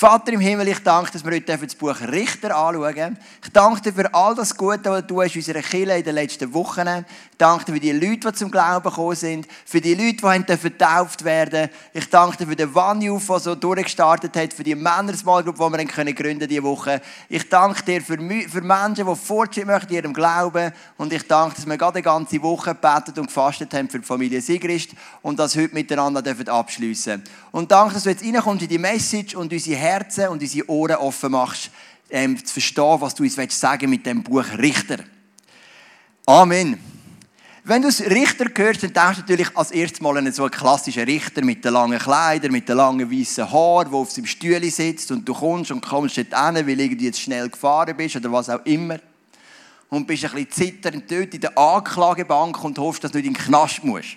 Vater im Himmel, ich danke, dass wir heute das Buch Richter anschauen dürfen. Ich danke dir für all das Gute, was du in unserer Kirche in den letzten Wochen. Ich danke dir für die Leute, die zum Glauben gekommen sind, für die Leute, die vertauft werden Ich danke dir für den Vanjuf, der so durchgestartet hat, für die Männer-Smallgroup, die wir gründen diese Woche. Ich danke dir für, für Menschen, die Fortschritt möchten in ihrem Glauben. Und ich danke, dass wir gerade eine ganze Woche gebetet und gefastet haben für die Familie Sigrist und das heute miteinander abschliessen dürfen. Und danke, dass du jetzt reinkommst in die Message und unsere Herzen und unsere Ohren offen machst, ähm, zu verstehen, was du uns sagen mit dem Buch Richter. Amen. Wenn du es Richter hörst, dann denkst du natürlich als erstes mal an so einen klassischen Richter mit den langen Kleidern, mit den langen weißen Haaren, der auf seinem Stühle sitzt und du kommst und kommst dort hin, weil du jetzt schnell gefahren bist oder was auch immer. Und bist ein bisschen zitternd dort in der Anklagebank und hoffst, dass du nicht in den Knast musst.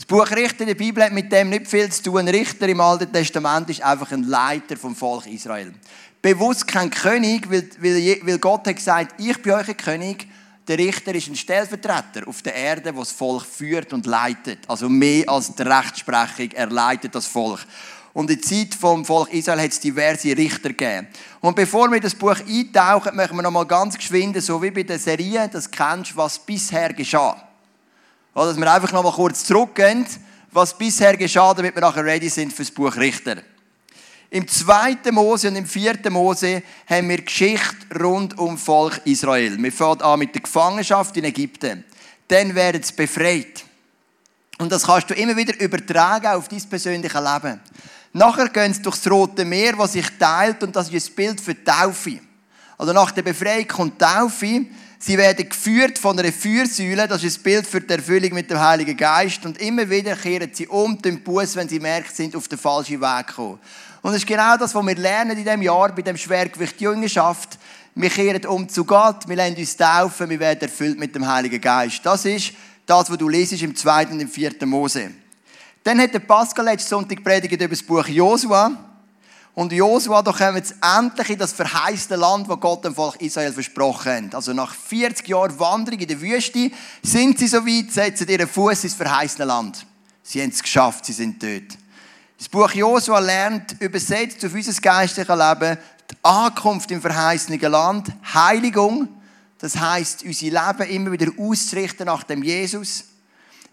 Das Buch Richter in der Bibel hat mit dem nicht viel zu tun. Ein Richter im Alten Testament ist einfach ein Leiter vom Volk Israel. Bewusst kein König, weil, Gott hat gesagt, ich bin euch ein König. Der Richter ist ein Stellvertreter auf der Erde, der das Volk führt und leitet. Also mehr als die Rechtsprechung, er leitet das Volk. Und in der Zeit vom Volk Israel hat es diverse Richter gegeben. Und bevor wir in das Buch eintauchen, möchten wir noch mal ganz geschwind, so wie bei der Serie, das kennst, was bisher geschah. Dass wir einfach noch mal kurz zurückgehen, was bisher geschah, damit wir nachher ready sind für das Buch Richter. Im zweiten Mose und im vierten Mose haben wir Geschichte rund um Volk Israel. Wir fangen an mit der Gefangenschaft in Ägypten. Dann werden sie befreit. Und das kannst du immer wieder übertragen auf dein persönliche Leben. Nachher gehen sie durchs Rote Meer, was sich teilt, und das ist ein Bild für die Taufe. Also nach der Befreiung kommt Taufe. Sie werden geführt von einer Fürsäule, das ist ein Bild für die Erfüllung mit dem Heiligen Geist. Und immer wieder kehren sie um den Bus, wenn sie merken, sie sind auf den falschen Weg gekommen. Und das ist genau das, was wir lernen in diesem Jahr bei dem Schwergewicht Jüngerschaft. Wir kehren um zu Gott, wir lernen uns taufen, wir werden erfüllt mit dem Heiligen Geist. Das ist das, was du lesest im 2. und im 4. Mose. Dann hat der Pascal letzten Sonntag predigt über das Buch Josua. Und Josua, da kommen jetzt endlich in das verheißte Land, das Gott dem Volk Israel versprochen hat. Also nach 40 Jahren Wanderung in der Wüste sind sie so weit, setzen ihren Fuß ins verheißene Land. Sie haben es geschafft, sie sind dort. Das Buch Josua lernt, übersetzt auf unser geistliches Leben, die Ankunft im verheißenen Land, Heiligung, das heißt, unser Leben immer wieder auszurichten nach dem Jesus,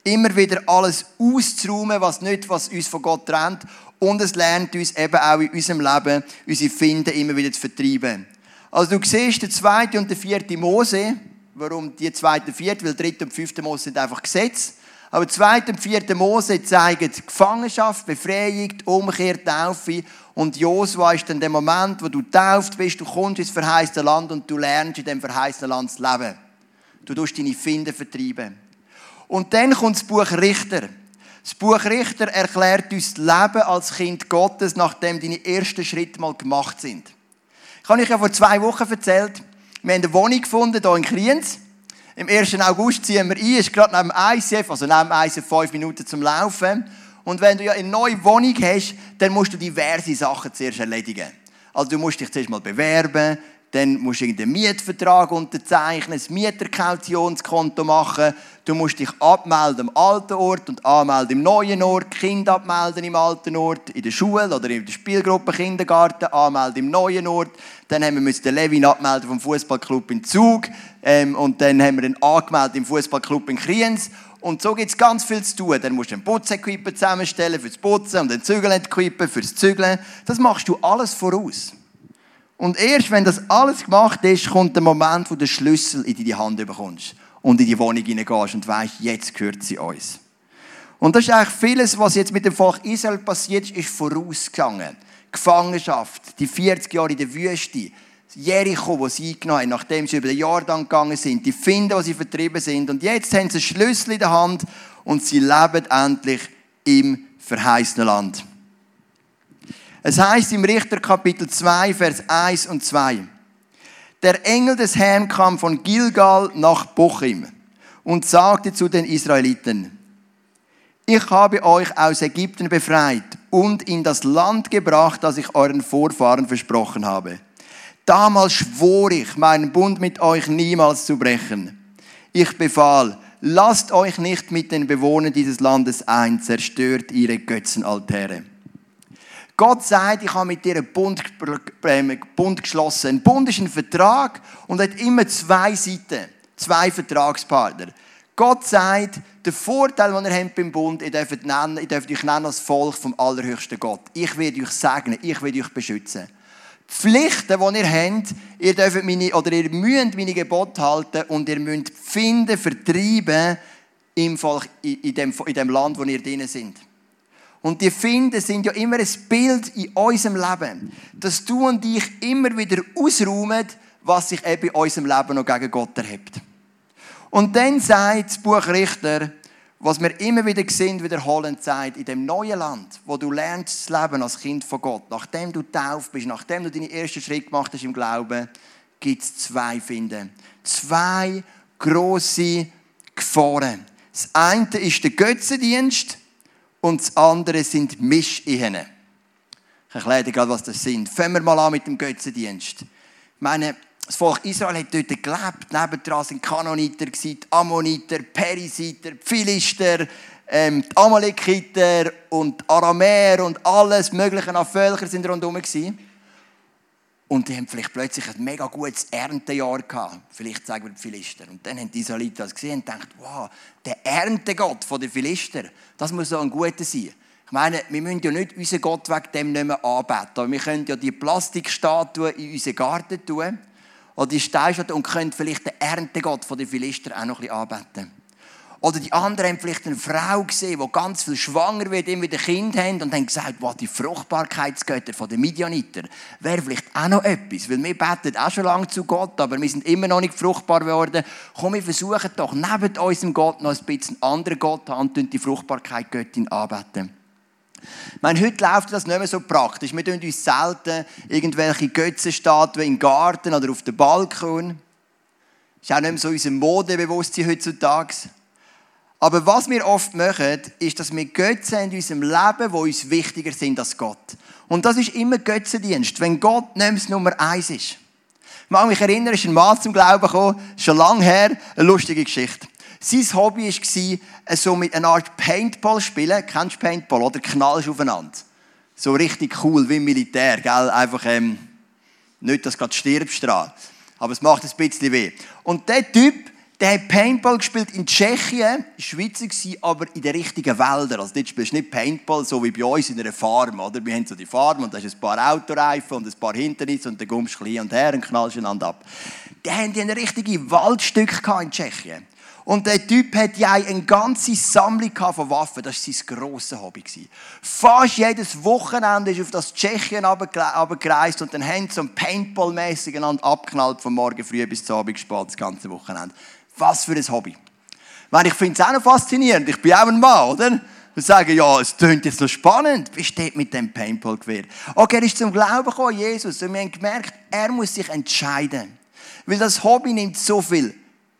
immer wieder alles auszuräumen, was nicht, was uns von Gott trennt und es lernt uns eben auch in unserem Leben, unsere Finden immer wieder zu vertreiben. Also du siehst den zweiten und den vierten Mose. Warum die zweite und vierte? Weil dritte und fünfte Mose sind einfach Gesetze. Aber zweite und vierte Mose zeigen Gefangenschaft, Befreiung, Umkehr, Taufe. Und Josua ist dann der Moment, wo du tauft bist, du kommst ins verheißene Land und du lernst in dem verheißenen Land zu leben. Du tust deine Finden vertreiben. Und dann kommt das Buch Richter. Das Buch Richter erklärt uns das Leben als Kind Gottes, nachdem deine ersten Schritte mal gemacht sind. Ich habe euch ja vor zwei Wochen erzählt, wir haben eine Wohnung gefunden, hier in Kriens. Im 1. August ziehen wir ein, ist gerade neben dem ICF, also neben dem ICF fünf Minuten zum Laufen. Und wenn du ja eine neue Wohnung hast, dann musst du diverse Sachen zuerst erledigen. Also du musst dich zuerst mal bewerben, dann musst du einen Mietvertrag unterzeichnen, ein Mieterkautionskonto machen, du musst dich abmelden am alten Ort und anmelden im neuen Ort, Kind abmelden im alten Ort, in der Schule oder in der Spielgruppe Kindergarten, anmelden im neuen Ort. Dann haben wir den Levin abmelden vom Fußballclub in Zug ähm, und dann haben wir ihn angemeldet im Fußballclub in Kriens. Und so gibt es ganz viel zu tun. Dann musst du ein Putzequipment zusammenstellen fürs Putzen und ein Zügelequipment fürs Zügeln. Das machst du alles voraus. Und erst wenn das alles gemacht ist, kommt der Moment, wo du den Schlüssel in deine Hand bekommst und in die Wohnung hineingehst und weißt, jetzt gehört sie uns. Und das ist eigentlich vieles, was jetzt mit dem Volk Israel passiert ist, ist vorausgegangen. Gefangenschaft, die 40 Jahre in der Wüste, Jericho, wo sie eingenommen haben, nachdem sie über den Jordan gegangen sind, die Finden, wo sie vertrieben sind. Und jetzt haben sie einen Schlüssel in der Hand und sie leben endlich im verheißenen Land. Es heißt im Richter Kapitel 2, Vers 1 und 2. Der Engel des Herrn kam von Gilgal nach Bochim und sagte zu den Israeliten, ich habe euch aus Ägypten befreit und in das Land gebracht, das ich euren Vorfahren versprochen habe. Damals schwor ich, meinen Bund mit euch niemals zu brechen. Ich befahl, lasst euch nicht mit den Bewohnern dieses Landes ein, zerstört ihre Götzenaltäre. Gott sagt, ich habe mit dir einen Bund, äh, Bund geschlossen. Ein Bund ist ein Vertrag und hat immer zwei Seiten, zwei Vertragspartner. Gott sagt, der Vorteil, den ihr habt beim Bund, ihr dürft, nennen, ihr dürft euch nennen als Volk vom allerhöchsten Gott. Ich werde euch segnen, ich werde euch beschützen. Die Pflichten, die ihr habt, ihr dürft meine, oder ihr müsst meine Gebote halten und ihr müsst finden, vertreiben im Volk, in, dem, in dem Land, wo ihr drin sind. Und die Finden sind ja immer ein Bild in unserem Leben, dass du und ich immer wieder ausräumen, was sich eben in unserem Leben noch gegen Gott erhebt. Und dann sagt das Buch Richter, was wir immer wieder sehen, wiederholend sagt, in dem neuen Land, wo du lernst zu leben als Kind von Gott, nachdem du tauft bist, nachdem du deinen ersten Schritt gemacht hast im Glauben, gibt es zwei Finden. Zwei große Gefahren. Das eine ist der Götzendienst und das andere sind Mischehen. Ich erkläre dir gerade, was das sind. Fangen wir mal an mit dem Götzendienst. Ich meine, das Volk Israel hat dort gelebt. Nebendran sind Kanoniter, Ammoniter, Perisiter, Philister, ähm, Amalekiter und Aramäer und alles mögliche an Völker sind rundherum gewesen. Und die haben vielleicht plötzlich ein mega gutes Erntejahr gehabt. Vielleicht sagen wir die Philister. Und dann haben die Israeliten das gesehen und gedacht, wow, der Erntegott der Philister, das muss so ein guter sein. Ich meine, wir müssen ja nicht unseren Gott wegen dem nicht mehr anbeten. Aber wir können ja die Plastikstatuen in unseren Garten tun. Oder die Steinstatue und können vielleicht den Erntegott der Philister auch noch ein bisschen anbeten. Oder die anderen haben vielleicht eine Frau gesehen, die ganz viel schwanger wird, immer wieder Kind haben und haben gesagt, wow, die Fruchtbarkeitsgötter von den Midianiter wäre vielleicht auch noch etwas. Weil wir beten auch schon lange zu Gott, aber wir sind immer noch nicht fruchtbar geworden. Komm, wir versuchen doch neben unserem Gott noch ein bisschen einen anderen Gott an und die Fruchtbarkeit Göttin anbeten. Meine, heute läuft das nicht mehr so praktisch. Wir tun uns selten irgendwelche Götzenstatuen im Garten oder auf dem Balkon. Das ist auch nicht mehr so unser Modebewusstsein heutzutage. Aber was wir oft machen, ist, dass wir Götzen in unserem Leben, die uns wichtiger sind als Gott. Und das ist immer Götzendienst, wenn Gott nicht Nummer eins ist. Ich mag mich erinnern, ist ein Mann zum Glauben gekommen, schon lange her, eine lustige Geschichte. Sein Hobby war, so mit einer Art Paintball spielen. Kennst du Paintball, oder? Knallst aufeinander. So richtig cool, wie im Militär, gell? Einfach, ähm, nicht, dass du gerade stirbst dran. Aber es macht ein bisschen weh. Und der Typ, der hat Paintball gespielt in Tschechien, Schweizer gewesen, aber in den richtigen Wäldern. Also dort spielst du nicht Paintball, so wie bei uns in einer Farm, oder? Wir haben so die Farm und da ist ein paar Autoreifen und ein paar Hindernisse und dann kommst du hin und her und knallst einander ab. Die haben ein richtiges Waldstück in Tschechien. Und der Typ hat ja eine ganze Sammlung von Waffen. Das war sein grosses Hobby. Fast jedes Wochenende ist auf das Tschechien abgereist und dann haben sie so ein Paintball-mäßig abgeknallt, von morgen früh bis zum Abend spät, das ganze Wochenende. Was für ein Hobby. Ich finde es auch noch faszinierend. Ich bin auch ein Mann, oder? Und sagen, ja, es klingt jetzt so spannend. Wie steht mit dem Paintball-Gewehr? Okay, er ist zum Glauben gekommen, Jesus. Und wir haben gemerkt, er muss sich entscheiden. Weil das Hobby nimmt so viel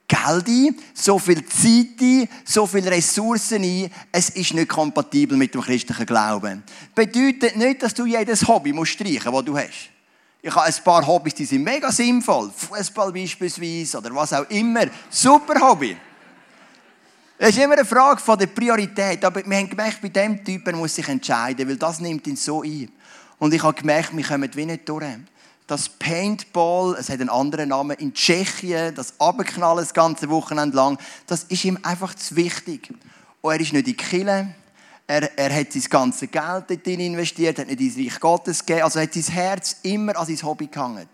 Geld ein, so viel Zeit ein, so viele Ressourcen ein. Es ist nicht kompatibel mit dem christlichen Glauben. Bedeutet nicht, dass du jedes Hobby musst streichen musst, das du hast. Ich habe ein paar Hobbys, die sind mega sinnvoll. Fußball beispielsweise oder was auch immer. Super Hobby. Es ist immer eine Frage von der Priorität. Aber wir haben gemerkt, bei diesem Typ er muss sich entscheiden, weil das nimmt ihn so ein. Und ich habe gemerkt, wir kommen wie nicht durch. Das Paintball, es hat einen anderen Namen, in Tschechien, das Abknallen das ganze Wochenende lang, das ist ihm einfach zu wichtig. Und er ist nicht in die Kille, er, er hat sein ganzes Geld dort investiert, hat nicht ins Reich Gottes gegeben, also hat sein Herz immer an sein Hobby gehangen.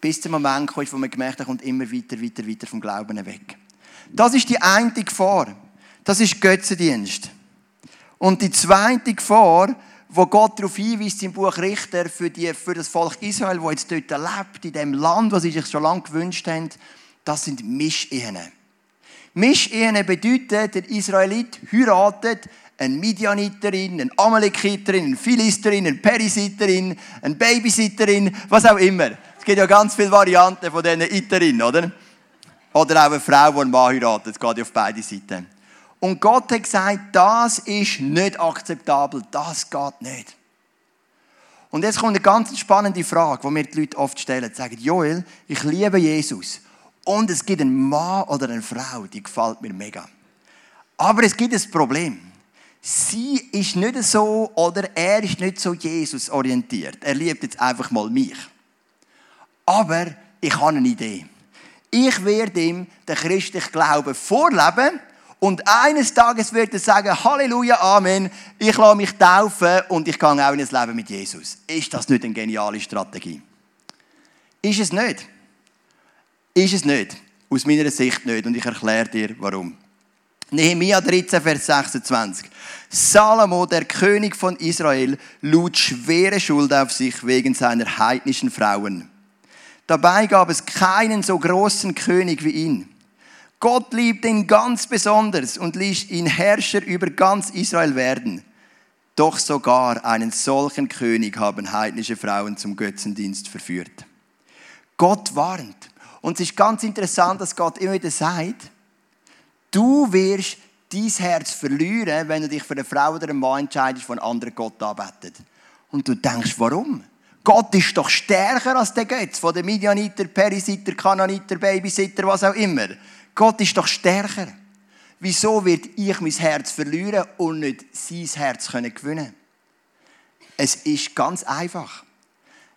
Bis der Moment kam, wo man gemerkt hat, er kommt immer weiter, weiter, weiter vom Glauben weg. Das ist die eine Gefahr. Das ist Götzendienst. Und die zweite Gefahr, wo Gott darauf hinweist im Buch Richter für, die, für das Volk Israel, das jetzt dort lebt, in dem Land, was sie sich schon lange gewünscht haben, das sind Mischehen. Mischehen bedeutet, der Israelit heiratet eine Midianiterin, eine Amalekiterin, eine Philisterin, eine Perisiterin, eine Babysitterin, was auch immer. Es gibt ja ganz viele Varianten von diesen Iterinnen, oder? Oder auch eine Frau, die einen Mann heiratet. Das geht ja auf beide Seiten. Und Gott hat gesagt, das ist nicht akzeptabel, das geht nicht. Und jetzt kommt eine ganz spannende Frage, die mir die Leute oft stellen. Sie sagen, Joel, ich liebe Jesus. Und es gibt einen Mann oder eine Frau, die gefällt mir mega. Aber es gibt ein Problem. Sie ist nicht so oder er ist nicht so Jesus orientiert. Er liebt jetzt einfach mal mich. Aber ich habe eine Idee. Ich werde ihm den christlichen Glauben vorleben und eines Tages wird er sagen, Halleluja, Amen, ich lasse mich taufen und ich gehe auch in das Leben mit Jesus. Ist das nicht eine geniale Strategie? Ist es nicht? Ist es nicht. Aus meiner Sicht nicht. Und ich erkläre dir, warum. Nehemiah 13, Vers 26. Salomo, der König von Israel, lud schwere Schuld auf sich wegen seiner heidnischen Frauen. Dabei gab es keinen so großen König wie ihn. Gott liebte ihn ganz besonders und ließ ihn Herrscher über ganz Israel werden. Doch sogar einen solchen König haben heidnische Frauen zum Götzendienst verführt. Gott warnt. Und es ist ganz interessant, dass Gott immer wieder sagt, du wirst dein Herz verlieren, wenn du dich für eine Frau oder einen Mann entscheidest, von anderen Gott arbeitet. Und du denkst, warum? Gott ist doch stärker als der Götz von den Midianiter, Perisiter, Kananiter, Babysitter, was auch immer. Gott ist doch stärker. Wieso wird ich mein Herz verlieren und nicht sein Herz können gewinnen? Es ist ganz einfach.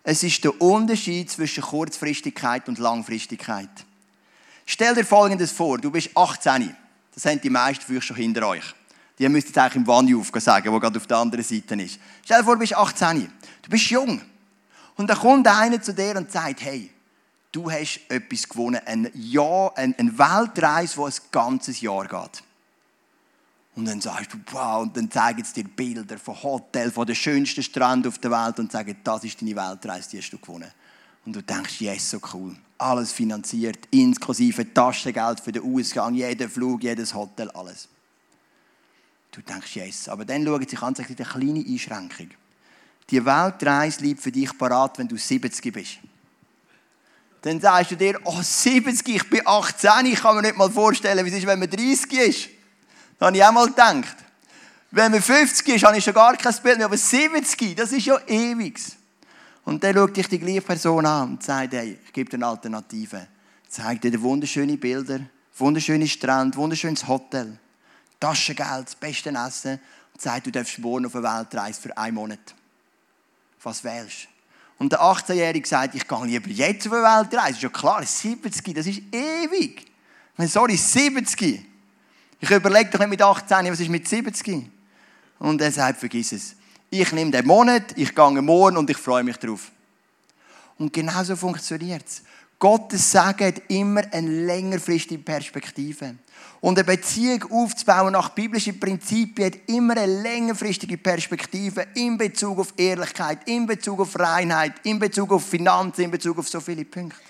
Es ist der Unterschied zwischen Kurzfristigkeit und Langfristigkeit. Stell dir Folgendes vor: Du bist 18. Das haben die meisten für schon hinter euch. Die müsst jetzt eigentlich im Wanjuf sagen, wo gerade auf der anderen Seite ist. Stell dir vor, du bist 18. Du bist jung. Und dann kommt einer zu dir und sagt, hey, du hast etwas gewonnen, ein Jahr, eine Weltreise, die ein ganzes Jahr geht. Und dann sagst du, wow, und dann zeigen sie dir Bilder von Hotels, von den schönsten Stränden auf der Welt und sagen, das ist deine Weltreise, die hast du gewonnen. Und du denkst, yes, so cool. Alles finanziert, inklusive Taschengeld für den Ausgang, jeder Flug, jedes Hotel, alles. Du denkst, yes. Aber dann schauen sie sich an eine kleine Einschränkung. Die Weltreise liegt für dich parat, wenn du 70 bist. Dann sagst du dir, oh 70, ich bin 18, ich kann mir nicht mal vorstellen, wie es ist, wenn man 30 ist. Das habe ich auch mal gedacht. Wenn man 50 ist, habe ich schon gar kein Bild mehr, aber 70, das ist ja ewig. Und dann schaut dich die gleiche Person an und sagt, hey, ich gebe dir eine Alternative. Zeigt dir wunderschöne Bilder, wunderschöne Strand, wunderschönes Hotel, Taschengeld, das beste Essen und sagt, du darfst morgen auf eine Weltreise für einen Monat. Was wählst und der 18-Jährige sagt, ich gehe lieber jetzt auf eine Weltreise. Ist ja klar, 70, das ist ewig. Sorry, 70. Ich überlege doch nicht mit 18, was ist mit 70? Und er sagt, vergiss es. Ich nehme den Monat, ich gehe morgen und ich freue mich drauf. Und genau so funktioniert es. Gottes Sagen hat immer eine längerfristige Perspektive. Und eine Beziehung aufzubauen nach biblischen Prinzipien hat immer eine längerfristige Perspektive in Bezug auf Ehrlichkeit, in Bezug auf Reinheit, in Bezug auf Finanzen, in Bezug auf so viele Punkte.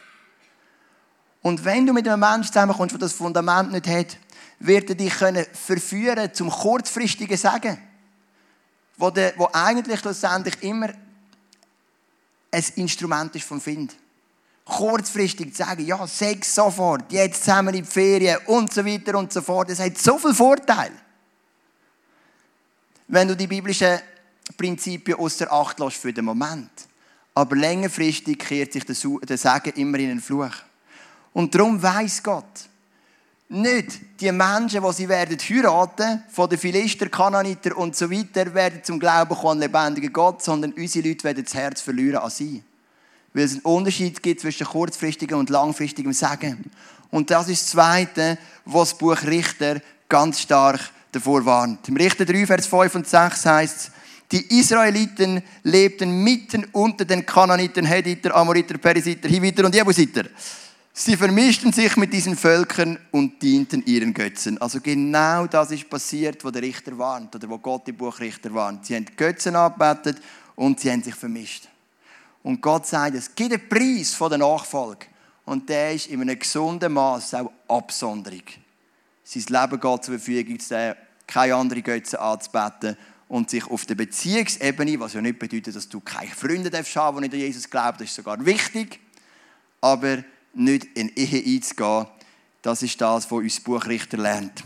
Und wenn du mit einem Menschen zusammenkommst, der das Fundament nicht hat, wird er dich können verführen zum kurzfristigen Sagen, wo, der, wo eigentlich letztendlich immer ein Instrument ist vom Find kurzfristig zu sagen, ja, Sex sofort, jetzt zusammen in die Ferien und so weiter und so fort. Das hat so viel Vorteil. Wenn du die biblischen Prinzipien außer Acht lässt für den Moment. Aber längerfristig kehrt sich der Segen immer in einen Fluch. Und darum weiß Gott, nicht die Menschen, die sie werden heiraten, von den Philister, Kananiter und so weiter, werden zum Glauben kommen an lebendigen Gott, sondern unsere Leute werden das Herz verlieren an sie weil es einen Unterschied gibt zwischen kurzfristigem und langfristigem Sagen. Und das ist das Zweite, was das Buch Richter ganz stark davor warnt. Im Richter 3, Vers 5 und 6 heißt es, die Israeliten lebten mitten unter den Kananiten, Hediter, Amoriter, Perisiter, Hiviter und Jebusiter. Sie vermischten sich mit diesen Völkern und dienten ihren Götzen. Also genau das ist passiert, wo der Richter warnt oder wo Gott im Buch Richter warnt. Sie haben Götzen angebetet und sie haben sich vermischt. Und Gott sagt, es gibt einen Preis von der Nachfolge. Und der ist in einem gesunden Maß auch Absonderung. Sein Leben geht zur Verfügung keine anderen Götzen anzubeten und sich auf der Beziehungsebene, was ja nicht bedeutet, dass du keine Freunde haben darfst, die nicht an Jesus glauben, das ist sogar wichtig, aber nicht in Ehe einzugehen, das ist das, was uns Buchrichter lernt.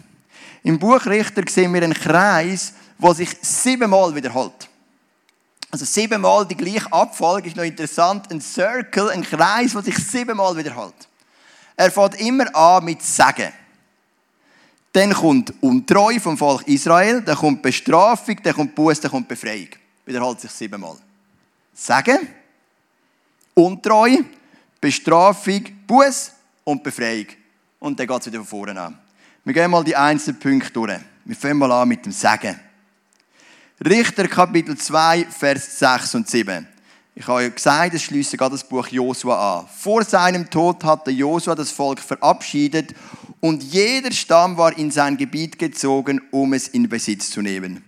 Im Buchrichter sehen wir einen Kreis, der sich siebenmal wiederholt. Also siebenmal die gleiche Abfolge ist noch interessant. Ein Circle, ein Kreis, der sich siebenmal wiederholt. Er fängt immer an mit Sagen. Dann kommt Untreu vom Volk Israel, dann kommt Bestrafung, dann kommt Buß, dann kommt Befreiung. Wiederholt sich siebenmal. Sagen, Untreu, Bestrafung, Buß und Befreiung. Und dann geht es wieder von vorne an. Wir gehen mal die einzelnen Punkte durch. Wir fangen mal an mit dem Sagen. Richter Kapitel 2, Vers 6 und 7. Ich habe ja gesagt, es schließt gerade das Buch Josua an. Vor seinem Tod hatte Josua das Volk verabschiedet und jeder Stamm war in sein Gebiet gezogen, um es in Besitz zu nehmen.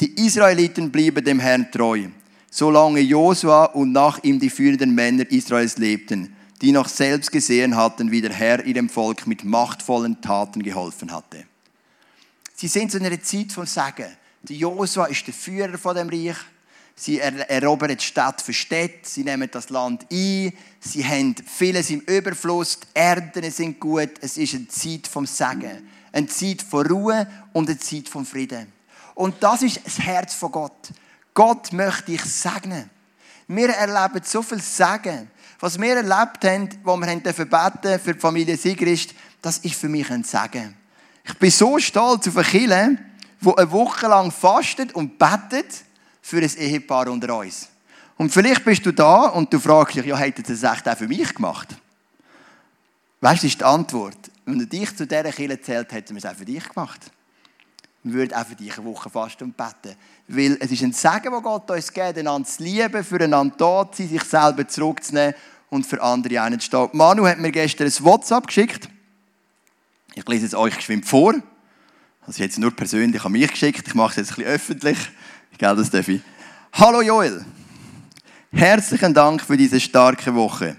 Die Israeliten blieben dem Herrn treu, solange Josua und nach ihm die führenden Männer Israels lebten, die noch selbst gesehen hatten, wie der Herr ihrem Volk mit machtvollen Taten geholfen hatte. Sie sind in einer Zeit von Sagen. Der Josua ist der Führer von dem Reich. Sie erobern Stadt für Städte, sie nehmen das Land ein, sie haben vieles im Überfluss, die Ernten sind gut. Es ist eine Zeit vom Segen, eine Zeit von Ruhe und eine Zeit vom Frieden. Und das ist das Herz von Gott. Gott möchte dich segnen. Wir erleben so viel Segen. Was wir erlebt haben, wo wir haben beten für die Familie Sigrist, das ist für mich ein Segen. Ich bin so stolz auf eine Kirche, die eine Woche lang fastet und betet, für ein Ehepaar unter uns. Und vielleicht bist du da und du fragst dich, ja, hätte das echt auch für mich gemacht? Weißt du, ist die Antwort. Wenn du dich zu dieser Kirche zählt, hätten wir es auch für dich gemacht. Wir würden auch für dich eine Woche fasten und beten. Weil es ist ein Segen, das Gott uns gibt, einander zu lieben, füreinander da zu sein, sich selber zurückzunehmen und für andere einzustehen. Manu hat mir gestern ein WhatsApp geschickt. Ich lese es euch geschwind vor. Also jetzt nur persönlich an mich geschickt. Ich mache es jetzt ein bisschen öffentlich. Gell, das darf ich. Hallo Joel. Herzlichen Dank für diese starke Woche.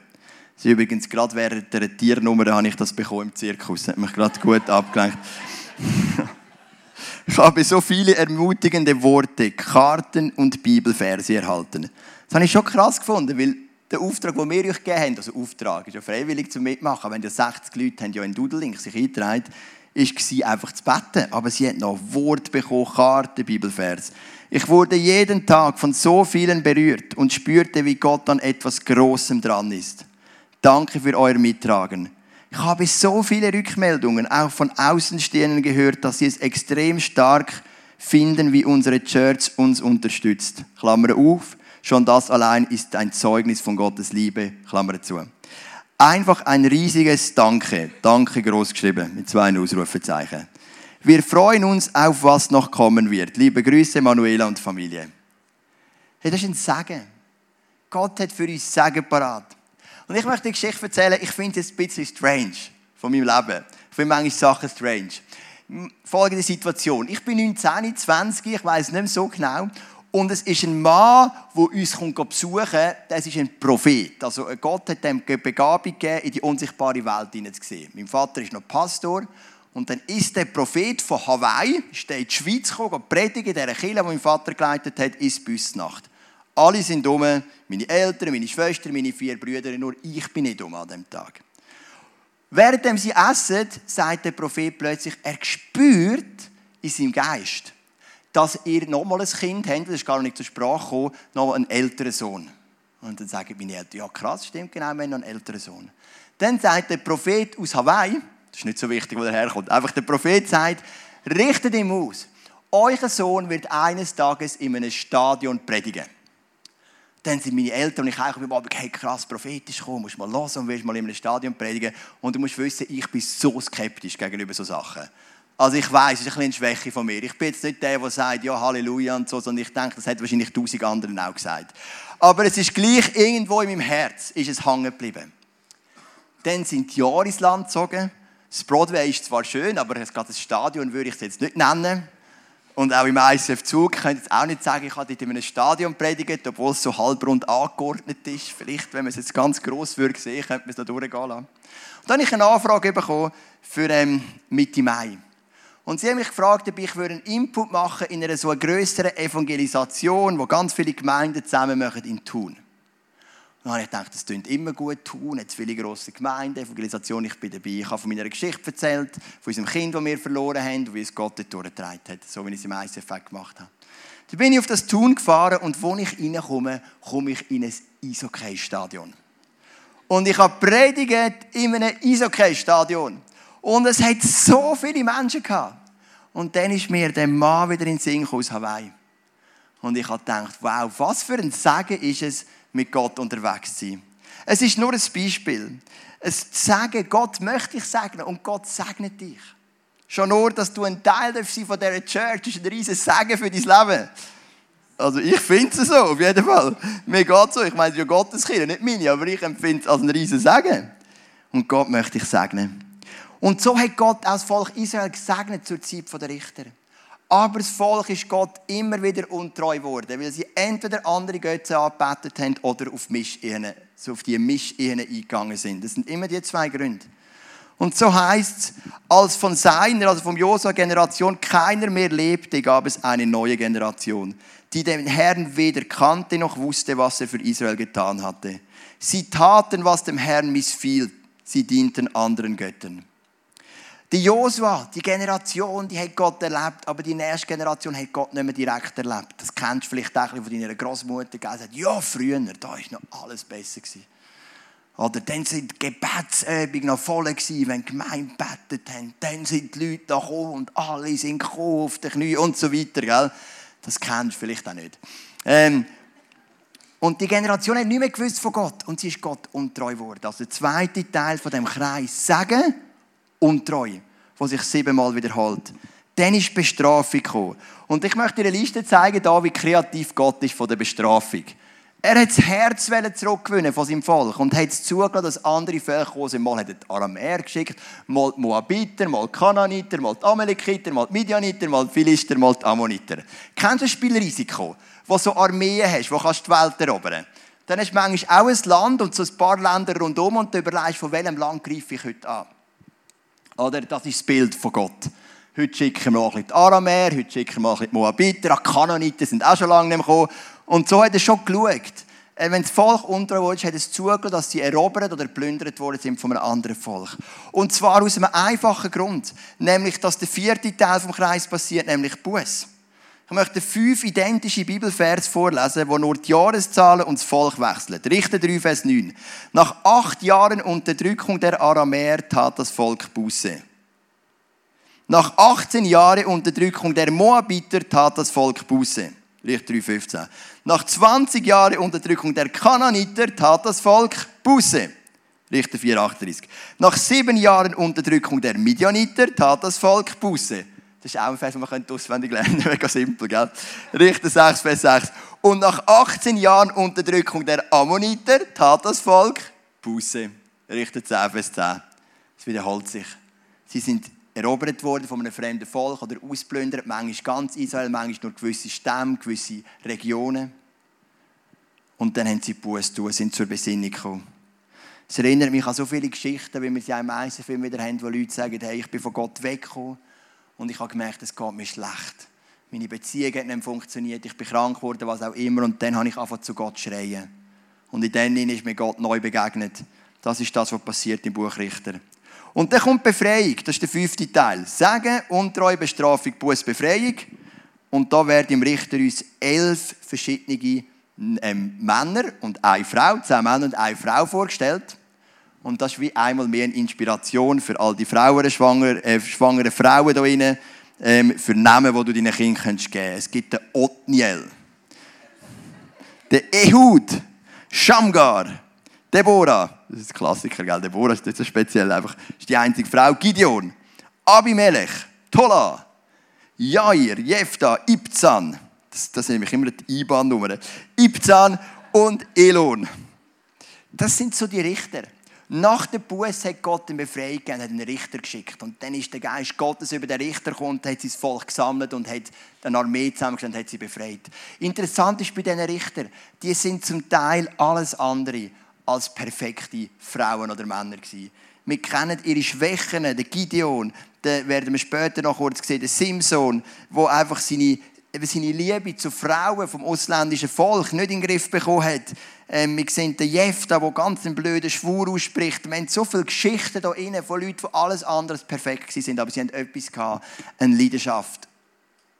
Sie übrigens gerade während der Tiernummer habe ich das bekommen im Zirkus. Hat mich gerade gut abgelenkt. ich habe so viele ermutigende Worte, Karten und Bibelverse erhalten. Das habe ich schon krass gefunden, weil der Auftrag, den wir euch gegeben haben, also Auftrag, ist ja freiwillig zum Mitmachen, wenn ja 60 Leute haben ja einen Doodle-Link sich eingetragen, war einfach zu beten. Aber sie hat noch Wort bekommen, Karten, Bibelvers. Ich wurde jeden Tag von so vielen berührt und spürte, wie Gott an etwas Großem dran ist. Danke für euer Mittragen. Ich habe so viele Rückmeldungen, auch von Außenstehenden gehört, dass sie es extrem stark finden, wie unsere Church uns unterstützt. Klammer auf, schon das allein ist ein Zeugnis von Gottes Liebe. Klammer zu. Einfach ein riesiges Danke. Danke groß geschrieben mit zwei Ausrufezeichen. Wir freuen uns auf, was noch kommen wird. Liebe Grüße, Manuela und Familie. Hey, das ist ein Segen. Gott hat für uns Segen parat. Und ich möchte die Geschichte erzählen, ich finde es ein bisschen strange von meinem Leben. Ich finde manchmal Sachen strange. Folgende Situation. Ich bin 19, 20, ich weiß nicht mehr so genau. Und es ist ein Mann, der uns kommt besuchen Das ist ein Prophet. Also Gott hat ihm die Begabung gegeben, in die unsichtbare Welt hineinzusehen. Mein Vater ist noch Pastor und dann ist der Prophet von Hawaii, ist in die Schweiz gekommen, predigen in dieser Kirche, die mein Vater geleitet hat, ist Büssnacht. Alle sind dumm, meine Eltern, meine Schwester, meine vier Brüder, nur ich bin nicht dumm an dem Tag. Während sie essen, sagt der Prophet plötzlich, er spürt in seinem Geist, dass ihr nochmal ein Kind habt, das ist gar nicht zur Sprache gekommen, noch einen älteren Sohn. Und dann sagen meine Eltern, ja krass, stimmt genau, wir haben noch einen älteren Sohn. Dann sagt der Prophet aus Hawaii, das ist nicht so wichtig, wo er herkommt. Einfach der Prophet sagt, richtet ihm aus. Euer Sohn wird eines Tages in einem Stadion predigen. Dann sind meine Eltern und ich auch über hey, krass, prophetisch kommen, musst mal los und willst mal in einem Stadion predigen. Und du musst wissen, ich bin so skeptisch gegenüber so Sachen. Also ich weiß, es ist ein eine Schwäche von mir. Ich bin jetzt nicht der, der sagt, ja, Halleluja und so, sondern ich denke, das hat wahrscheinlich tausend anderen auch gesagt. Aber es ist gleich irgendwo in meinem Herz, ist es hängen geblieben. Dann sind die Jahre ins Land gezogen. Das Broadway ist zwar schön, aber das Stadion würde ich es jetzt nicht nennen. Und auch im ISF Zug könnte jetzt auch nicht sagen, ich habe dort in einem Stadion predigt, obwohl es so halbrund angeordnet ist. Vielleicht, wenn man es jetzt ganz gross würde sehen, könnte man es da durchgehen lassen. Und dann habe ich eine Anfrage bekommen für ähm, Mitte Mai. Und sie haben mich gefragt, ob ich einen Input machen in einer so größeren Evangelisation, wo ganz viele Gemeinden zusammen machen in Thun. Dann habe ich gedacht, das klingt immer gut tun, jetzt viele grosse Gemeinden, Evangelisation, ich bin dabei. Ich habe von meiner Geschichte erzählt, von unserem Kind, das wir verloren haben und wie es Gott dort durchgetragen hat, so wie ich es im ICF gemacht habe. Dann bin ich auf das Tun gefahren und wo ich reinkomme, komme ich in ein Eishockey-Stadion. Und ich habe predigt in einem Eishockey-Stadion. Und es hat so viele Menschen gehabt. Und dann ist mir der Mann wieder in den Sinn aus Hawaii. Und ich habe gedacht, wow, was für ein Segen ist es, mit Gott unterwegs zu sein. Es ist nur ein Beispiel. Es Sagen, Gott möchte dich segnen und Gott segnet dich. Schon nur, dass du ein Teil sein von dieser Church, ist ein riesiges Segen für dein Leben. Also ich finde es so, auf jeden Fall. Mir geht es so. Ich meine, ja Gottes Kinder, nicht meine, aber ich empfinde es als ein riesiges Segen. Und Gott möchte dich segnen. Und so hat Gott auch das Volk Israel gesegnet zur Zeit der Richter. Aber das Volk ist Gott immer wieder untreu geworden, weil sie entweder andere Götzen angebetet haben oder auf, Mischehen, so auf die Mischehen eingegangen sind. Das sind immer die zwei Gründe. Und so heißt es, als von seiner, also vom Josua-Generation keiner mehr lebte, gab es eine neue Generation, die den Herrn weder kannte noch wusste, was er für Israel getan hatte. Sie taten, was dem Herrn missfiel. Sie dienten anderen Göttern. Die Josua, die Generation, die hat Gott erlebt, aber die nächste Generation hat Gott nicht mehr direkt erlebt. Das kennst du vielleicht auch von deiner Großmutter, die hat, ja, früher, da war noch alles besser. Gewesen. Oder dann sind die Gebetsübungen noch voll gewesen, wenn die Gemeinde betet haben. Dann sind die Leute da gekommen und alle sind gekommen auf den Knien und so weiter. Gell? Das kennst du vielleicht auch nicht. Ähm, und die Generation hat nicht mehr gewusst von Gott und sie ist Gott untreu geworden. Also der zweite Teil von dem Kreis Sagen und Treu, wo sich siebenmal wiederholt. Dann ist Bestrafung gekommen. Und ich möchte dir eine Liste zeigen, da, wie kreativ Gott ist von der Bestrafung. Er hat das Herz zurückgewinnen von seinem Volk und hat es zugelassen, dass andere Völker gekommen sind. Mal hat er die Aramäer geschickt, mal die Moabiter, mal die Kananiter, mal die Amalekiter, mal die Midianiter, mal die Philister, mal die Ammoniter. Kennst du das Spielrisiko? wo so Armeen hast, wo kannst du die Welt erobern. Dann hast du manchmal auch ein Land und so ein paar Länder rundum und du überlegst, von welchem Land greife ich heute an. Oder? Das ist das Bild von Gott. Heute schicken wir auch ein bisschen die Aramäer, heute schicken wir auch ein bisschen die Moabiter, die Kanoniter sind auch schon lange nicht gekommen. Und so hat er schon geschaut. Äh, wenn das Volk untreu ist, hat es zugelassen, dass sie erobert oder plündert worden sind von einem anderen Volk. Und zwar aus einem einfachen Grund. Nämlich, dass der vierte Teil vom Kreis passiert, nämlich Buß. Ich möchte fünf identische Bibelvers vorlesen, wo nur die Jahreszahlen und das Volk wechseln. Richter 3, Vers 9. Nach acht Jahren Unterdrückung der Aramäer tat das Volk Buße. Nach 18 Jahren Unterdrückung der Moabiter tat das Volk Buße. Richter 3, 15. Nach 20 Jahren Unterdrückung der Kananiter tat das Volk Buße. Richter 4, 38. Nach sieben Jahren Unterdrückung der Midianiter tat das Volk Buße. Das ist auch ein Vers, den man auswendig lernen könnte. Mega simpel, gell? Richter 6, Vers 6. Und nach 18 Jahren Unterdrückung der Ammoniter tat das Volk Buße. Richter 10, Vers 10. Es wiederholt sich. Sie sind erobert worden von einem fremden Volk oder ausplündert, manchmal ganz Israel, manchmal nur gewisse Stämme, gewisse Regionen. Und dann haben sie Buße tun, sind zur Besinnung gekommen. Es erinnert mich an so viele Geschichten, wie wir sie auch im Eisenfilm wieder haben, wo Leute sagen, hey, ich bin von Gott weggekommen und ich habe gemerkt, es geht mir schlecht. Meine Beziehung hat nicht funktioniert, ich bin krank geworden, was auch immer. Und dann habe ich angefangen zu Gott schreien. Und in dem ist mir Gott neu begegnet. Das ist das, was passiert im Buch Richter. Und dann kommt Befreiung, das ist der fünfte Teil. Sagen, Untreue, Bestrafung, Buß, Befreiung. Und da werden im Richter uns elf verschiedene ähm, Männer und eine Frau, zehn Männer und eine Frau vorgestellt. Und das ist wie einmal mehr eine Inspiration für all die Frauen, schwanger, äh, schwangere Frauen hier drin, ähm, für Namen, die du deinen Kindern geben kannst. Es gibt den Otniel, den Ehud, Shamgar, Deborah, das ist ein Klassiker, gell? Deborah ist nicht so speziell, einfach ist die einzige Frau, Gideon, Abimelech, Tola, Jair, Jefta, Ibzan, das, das sind nämlich immer die IBAN-Nummern, Ibzan und Elon. Das sind so die Richter. Nach der Buße hat Gott den Befreiung gegeben, hat einen Richter geschickt. Und dann ist der Geist Gottes über den Richter gekommen, hat sein Volk gesammelt und hat eine Armee zusammengestellt und hat sie befreit. Interessant ist bei diesen Richtern, die sind zum Teil alles andere als perfekte Frauen oder Männer gewesen. Wir kennen ihre Schwächen, den Gideon, den werden wir später noch kurz sehen, den Simson, wo einfach seine eben seine Liebe zu Frauen vom ausländischen Volk nicht in den Griff bekommen hat. Ähm, wir sehen den Jefta, der ganz einen blöden Schwur ausspricht. Wir haben so viele Geschichten da drin von Leuten, die alles andere perfekt sind, aber sie haben etwas gehabt, eine Leidenschaft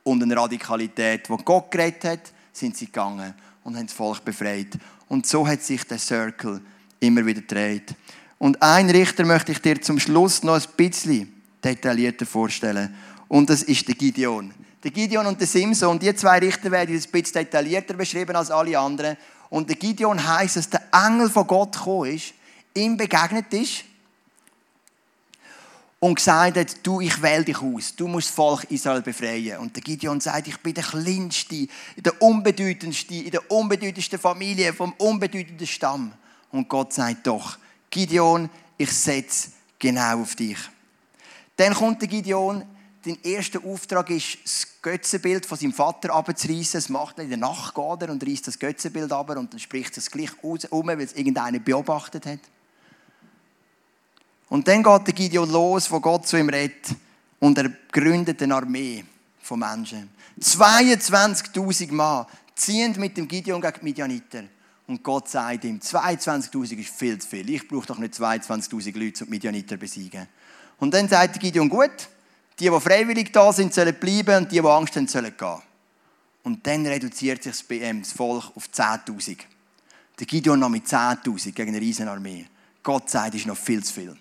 und eine Radikalität. Wo Gott geredet hat, sind sie gegangen und haben das Volk befreit. Und so hat sich der Circle immer wieder gedreht. Und ein Richter möchte ich dir zum Schluss noch ein bisschen detaillierter vorstellen. Und das ist der Gideon. Der Gideon und der Simson, die zwei Richter werden ein bisschen detaillierter beschrieben als alle anderen. Und der Gideon heißt, dass der Engel von Gott gekommen ist, ihm begegnet ist und gesagt hat, du, ich wähle dich aus, du musst das Volk Israel befreien. Und der Gideon sagt, ich bin der Kleinste, der Unbedeutendste, in der unbedeutendsten Familie, vom unbedeutendsten Stamm. Und Gott sagt doch, Gideon, ich setze genau auf dich. Dann kommt der Gideon, dein erster Auftrag ist, das Götzenbild von seinem Vater abzureißen. Das macht er in der Nacht, geht er und reißt das Götzenbild ab und dann spricht es gleich um, weil es irgendeiner beobachtet hat. Und dann geht der Gideon los, wo Gott zu ihm redet. Und er gründet eine Armee von Menschen. 22.000 Mann ziehen mit dem Gideon gegen die Midianiter. Und Gott sagt ihm, 22.000 ist viel zu viel. Ich brauche doch nicht 22.000 Leute, um die Midianiter zu besiegen. Und dann sagt der Gideon, gut, die, die freiwillig da sind, sollen bleiben und die, die Angst haben, sollen gehen. Und dann reduziert sich das Volk auf 10.000. Der Gideon noch mit 10.000 gegen eine riesen Armee. Gott sagt, es ist noch viel zu viel.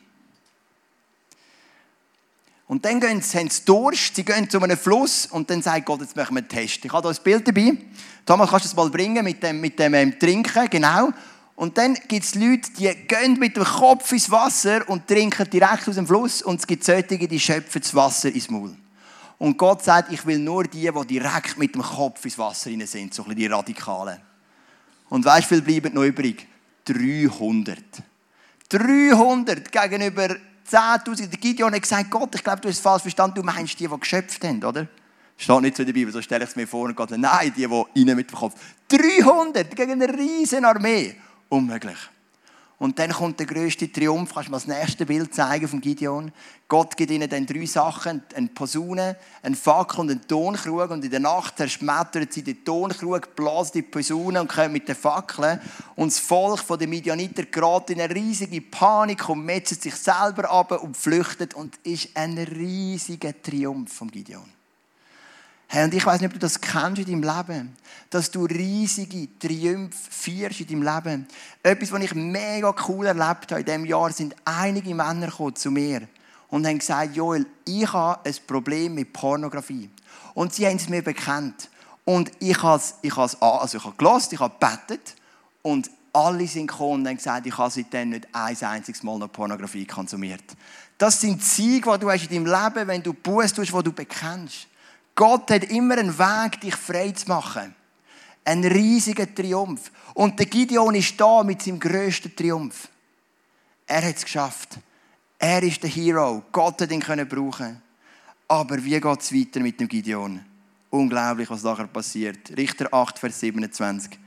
Und dann gehen sie, haben sie Durst, sie gehen zu einem Fluss und dann sagt Gott, jetzt machen wir einen Test. Ich habe hier ein Bild dabei. Thomas, kannst du das mal bringen mit dem, mit dem ähm, Trinken, genau. Und dann gibt es Leute, die gehen mit dem Kopf ins Wasser und trinken direkt aus dem Fluss und es gibt solche, die schöpfen das Wasser ins Maul. Und Gott sagt, ich will nur die, die direkt mit dem Kopf ins Wasser sind, so ein bisschen die Radikalen. Und weißt du, wie viel bleiben noch übrig? 300. 300 gegenüber 10.000. Der Gideon hat gesagt, Gott, ich glaube, du hast es falsch verstanden, du meinst die, die geschöpft haben, oder? Steht nicht so in der Bibel, so stelle ich es mir vor und Gott sagt, nein, die, die rein mit dem Kopf. 300 gegen eine riesen Armee. Unmöglich. Und dann kommt der größte Triumph. Kannst du mal das nächste Bild zeigen von Gideon? Gott gibt ihnen dann drei Sachen: eine Posaune, ein Fackel und einen Tonkrug. Und in der Nacht zerschmettert sie den Tonkrug, bläst die Posaune und kommt mit den Fackeln. Und das Volk der Midianiter gerät in eine riesige Panik und metzelt sich selber ab und flüchtet. Und ist ein riesiger Triumph von Gideon. Hey, und ich weiß nicht, ob du das kennst in deinem Leben, dass du riesige Triumph feierst in deinem Leben. Etwas, was ich mega cool erlebt habe in diesem Jahr, sind einige Männer zu mir und haben gesagt, Joel, ich habe ein Problem mit Pornografie. Und sie haben es mir bekannt. Und ich habe es, ich habe es, also ich habe gelost, ich habe gebetet und alle sind gekommen und haben gesagt, ich habe seitdem nicht ein einziges Mal noch Pornografie konsumiert. Das sind Siege, die du hast in deinem Leben, wenn du Buß tust, wo du bekennst. Gott hat immer einen Weg, dich frei zu machen. Ein riesiger Triumph. Und der Gideon ist da mit seinem grössten Triumph. Er hat es geschafft. Er ist der Hero. Gott hat ihn können brauchen. Aber wie geht es weiter mit dem Gideon? Unglaublich, was nachher passiert. Richter 8, Vers 27.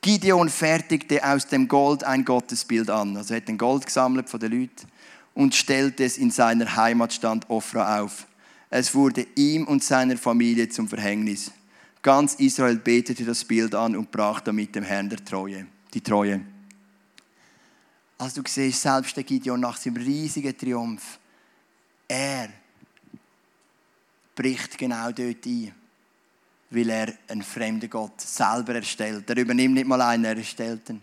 Gideon fertigte aus dem Gold ein Gottesbild an. Also er hat ein Gold gesammelt von den Leuten und stellte es in seiner Heimatstadt Ofra auf. Es wurde ihm und seiner Familie zum Verhängnis. Ganz Israel betete das Bild an und brach damit dem Herrn der Treue, die Treue. Also du siehst selbst der Gideon nach seinem riesigen Triumph, er bricht genau dort ein, weil er einen fremden Gott selber erstellt. Er übernimmt nicht mal einen, er erstellt ihn.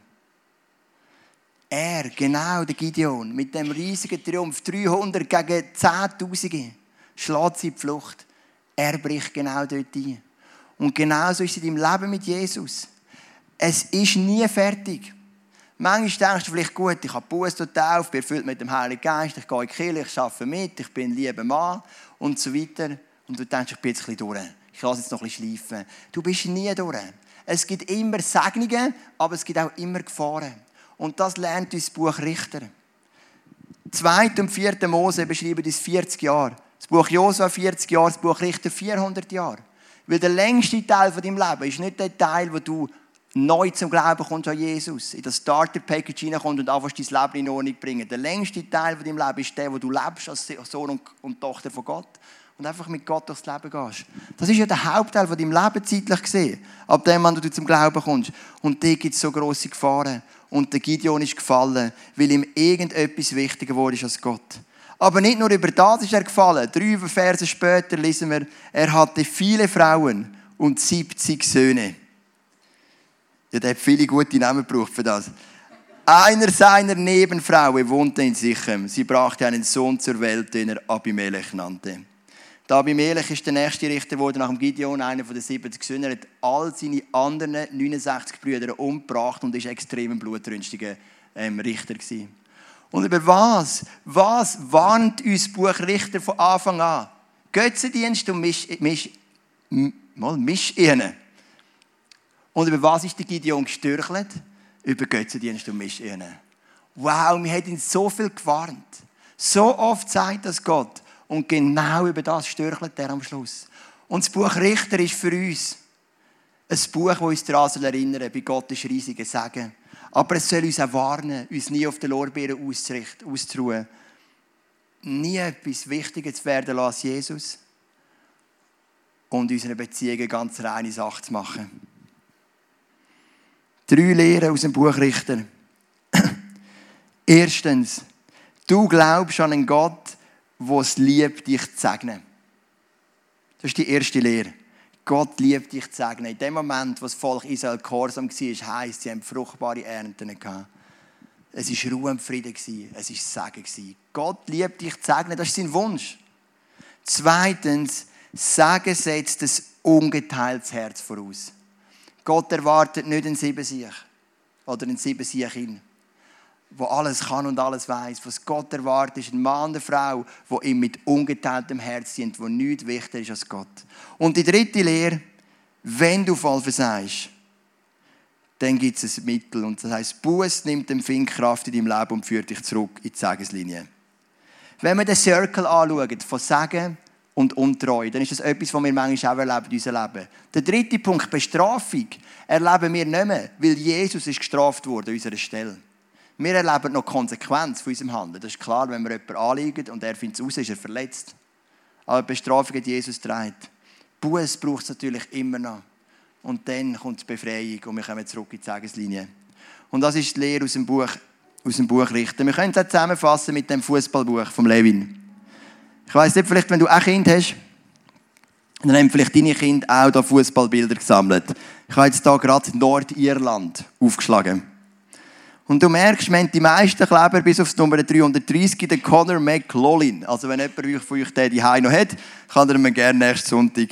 Er, genau der Gideon, mit dem riesigen Triumph, 300 gegen 10.000 schlägt sie die Flucht. Er bricht genau dort ein. Und genauso ist es in deinem Leben mit Jesus. Es ist nie fertig. Manchmal denkst du vielleicht, gut, ich habe Buß und Taufe, bin erfüllt mit dem Heiligen Geist, ich gehe in die Kirche, ich arbeite mit, ich bin ein lieber Mann und so weiter. Und du denkst, ich bin jetzt ein bisschen durch. Ich lasse jetzt noch ein bisschen schleifen. Du bist nie durch. Es gibt immer Segnungen, aber es gibt auch immer Gefahren. Und das lernt uns das Buch Richter. 2. und 4. Mose beschreiben uns 40 Jahre. Das Buch Josua 40 Jahre, das Buch Richter 400 Jahre. Weil der längste Teil von deinem Leben ist nicht der Teil, wo du neu zum Glauben kommst an Jesus, in das Starter-Package hineinkommst und anfängst dein Leben in Ordnung bringen. Der längste Teil von deinem Leben ist der, wo du lebst als Sohn und Tochter von Gott und einfach mit Gott durchs Leben gehst. Das ist ja der Hauptteil von deinem Leben zeitlich gesehen, ab dem, wann du zum Glauben kommst. Und da gibt es so grosse Gefahren. Und der Gideon ist gefallen, weil ihm irgendetwas wichtiger wurde als Gott. Aber nicht nur über das ist er gefallen. Drei Verse später lesen wir, er hatte viele Frauen und 70 Söhne. Ja, der hat viele gute Namen gebraucht für das. Einer seiner Nebenfrauen wohnte in Sichem. Sie brachte einen Sohn zur Welt, den er Abimelech nannte. Der Abimelech ist der nächste Richter geworden nach dem Gideon, einer von den 70 Söhnen. Er hat all seine anderen 69 Brüder umgebracht und ist extrem blutrünstiger ähm, Richter gewesen. Und über was? Was warnt uns Buch Richter von Anfang an? Götzendienst und Misch, Misch, mal Mischehen. Und über was ist der Gideon gestürchelt? Über Götzendienst und Mischehen. Wow, wir haben ihn so viel gewarnt. So oft sagt das Gott. Und genau über das stürchelt er am Schluss. Und das Buch Richter ist für uns ein Buch, das uns daran erinnern bei Gottes riesigen Segen. Aber es soll uns auch warnen, uns nie auf den Lorbeeren auszuruhen. Nie etwas Wichtiger zu werden lassen Jesus. Und unsere Beziehungen ganz reine Sache zu machen. Drei Lehren aus dem Buch Richter. Erstens, du glaubst an einen Gott, der es liebt, dich zu segnen. Das ist die erste Lehre. Gott liebt dich zu segnen. In dem Moment, wo das Volk Israel gehorsam war, heisst, sie haben fruchtbare Ernten gehabt. Es war Ruhe und Frieden. Es war Segen. Gott liebt dich zu segnen. Das ist sein Wunsch. Zweitens, Segen setzt ein ungeteiltes Herz voraus. Gott erwartet nicht einen Siebensieg oder einen Siebensieg wo alles kann und alles weiß. Was Gott erwartet, ist ein Mann eine Frau, die ihm mit ungeteiltem Herz sind, wo nichts wichtiger ist als Gott. Und die dritte Lehre, wenn du voll versagst, dann gibt es ein Mittel. Und das heißt, Buß nimmt dem Fink Kraft in deinem Leben und führt dich zurück in die Segenslinie. Wenn wir den Circle anschauen, von Segen und Untreue, dann ist das etwas, was wir manchmal auch erleben in unserem Leben. Der dritte Punkt, Bestrafung, erleben wir nicht mehr, weil Jesus ist gestraft wurde an unserer Stelle. Wir erleben noch Konsequenz von unserem Handeln. Das ist klar, wenn wir jemanden anliegen und er findet es aus, ist er verletzt. Aber die Bestrafung hat Jesus trägt. Buß braucht es natürlich immer noch. Und dann kommt die Befreiung und wir kommen zurück in die Segenslinie. Und das ist die Lehre aus dem Buch, aus dem Buch Richter. Wir können es zusammenfassen mit dem Fußballbuch von Levin. Ich weiß nicht, vielleicht, wenn du ein Kind hast, dann haben vielleicht deine Kinder auch da Fußballbilder gesammelt. Ich habe jetzt hier gerade Nordirland aufgeschlagen. Und du merkst, wir haben die meisten Kleber bis aufs Nummer 330, den Conor McLaughlin. Also wenn jemand von euch den die noch hat, kann er mir gerne nächsten Sonntag,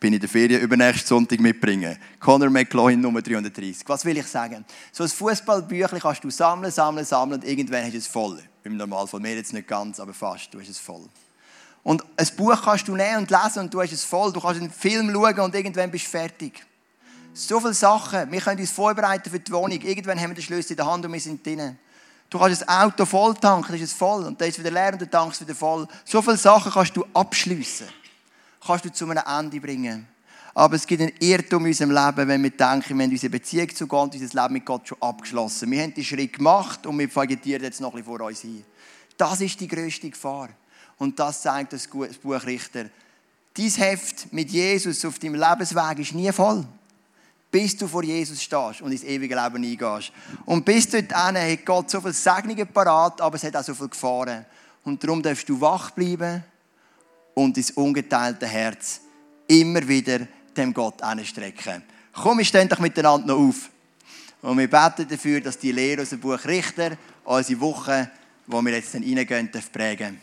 bin in der Ferien, übernächsten Sonntag mitbringen. Conor McLaughlin Nummer 330. Was will ich sagen? So ein Fußballbüchlein kannst du sammeln, sammeln, sammeln und irgendwann hast du es voll. Im Normalfall, mir jetzt nicht ganz, aber fast, du hast es voll. Und ein Buch kannst du nehmen und lesen und du hast es voll. Du kannst einen Film schauen und irgendwann bist du fertig. So viele Sachen. Wir können uns vorbereiten für die Wohnung. Irgendwann haben wir den Schlüssel in der Hand und wir sind drinnen. Du kannst das Auto voll tanken, dann ist es voll. Und dann ist es wieder leer und du tankst wieder voll. So viele Sachen kannst du abschliessen. Kannst du zu einem Ende bringen. Aber es gibt einen Irrtum in unserem Leben, wenn wir denken, wir haben unsere Beziehung zu Gott, unser Leben mit Gott schon abgeschlossen. Wir haben den Schritt gemacht und wir vegetieren jetzt noch ein bisschen vor uns hin. Das ist die grösste Gefahr. Und das zeigt das Buch Richter. Dein Heft mit Jesus auf deinem Lebensweg ist nie voll bis du vor Jesus stehst und ins ewige Leben eingehst. Und bis dorthin hat Gott so viele Segnungen parat, aber es hat auch so viele Gefahren. Und darum darfst du wach bleiben und dein ungeteilte Herz immer wieder dem Gott anstrecken. Komm, wir stehen doch miteinander noch auf. Und wir beten dafür, dass die Lehre aus dem Buch Richter unsere Woche, wo wir jetzt hineingehen, prägen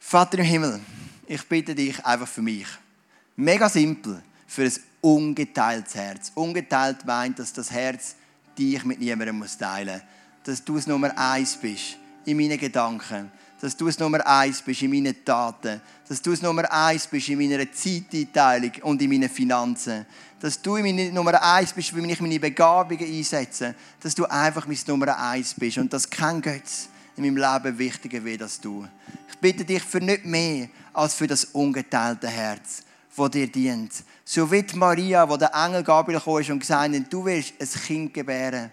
Vater im Himmel, ich bitte dich einfach für mich. Mega simpel für ein ungeteiltes Herz. Ungeteilt meint, dass das Herz dich mit niemandem muss teilen muss. Dass du es Nummer eins bist in meinen Gedanken. Dass du es Nummer eins bist in meinen Taten. Dass du es Nummer eins bist in meiner Zeiteinteilung und in meinen Finanzen. Dass du Nummer eins bist, wenn ich meine Begabungen einsetze. Dass du einfach mein Nummer eins bist und dass kein Götz in meinem Leben wichtiger wird als du. Ich bitte dich für nicht mehr als für das ungeteilte Herz wo dir dient. So wie Maria, wo der Engel Gabriel kam und gesagt hat, du wirst ein Kind gebären.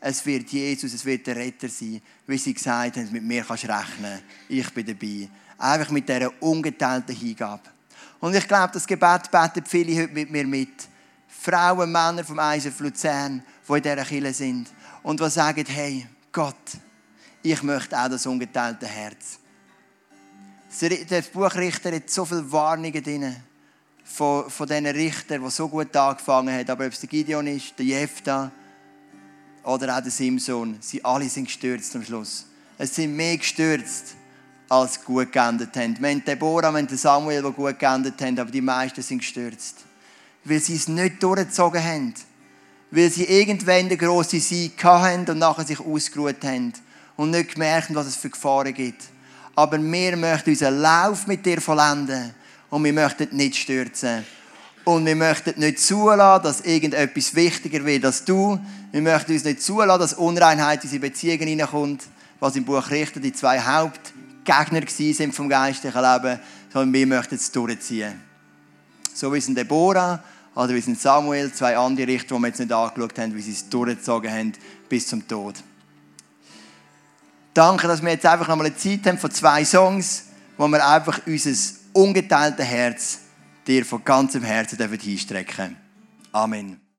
Es wird Jesus, es wird der Retter sein. Wie sie gesagt haben, mit mir kannst du rechnen. Ich bin dabei. Einfach mit dieser ungeteilten Hingabe. Und ich glaube, das Gebet beten viele heute mit mir mit. Frauen, Männer vom Eisen Luzern, die in dieser Kirche sind. Und die sagen, hey, Gott, ich möchte auch das ungeteilte Herz. Der Buchrichter hat so viele Warnungen drin von, von diesen Richtern, die so gut angefangen haben, aber ob es der Gideon ist, der Jephtha oder auch der Simson, sie alle sind gestürzt am Schluss. Es sind mehr gestürzt, als gut geendet haben. Wir haben Deborah, wir haben Samuel, die gut geendet haben, aber die meisten sind gestürzt. Weil sie es nicht durchgezogen haben. Weil sie irgendwann den grossen Sieg hatten und nachher sich ausgeruht haben und nicht gemerkt haben, was es für Gefahren gibt. Aber wir möchten unseren Lauf mit dir vollenden und wir möchten nicht stürzen. Und wir möchten nicht zulassen, dass irgendetwas wichtiger wird als du. Wir möchten uns nicht zulassen, dass Unreinheit in unsere Beziehungen hineinkommt, was im Buch Richter die zwei Hauptgegner sind vom geistlichen Leben, sondern wir möchten es durchziehen. So wie es in Deborah oder wie es in Samuel, zwei andere Richter, die wir jetzt nicht angeschaut haben, wie sie es durchgezogen haben bis zum Tod. Danke, dass wir jetzt einfach nochmal eine Zeit haben von zwei Songs, wo wir einfach unser ungeteiltes Herz dir von ganzem Herzen hinstrecken. Amen.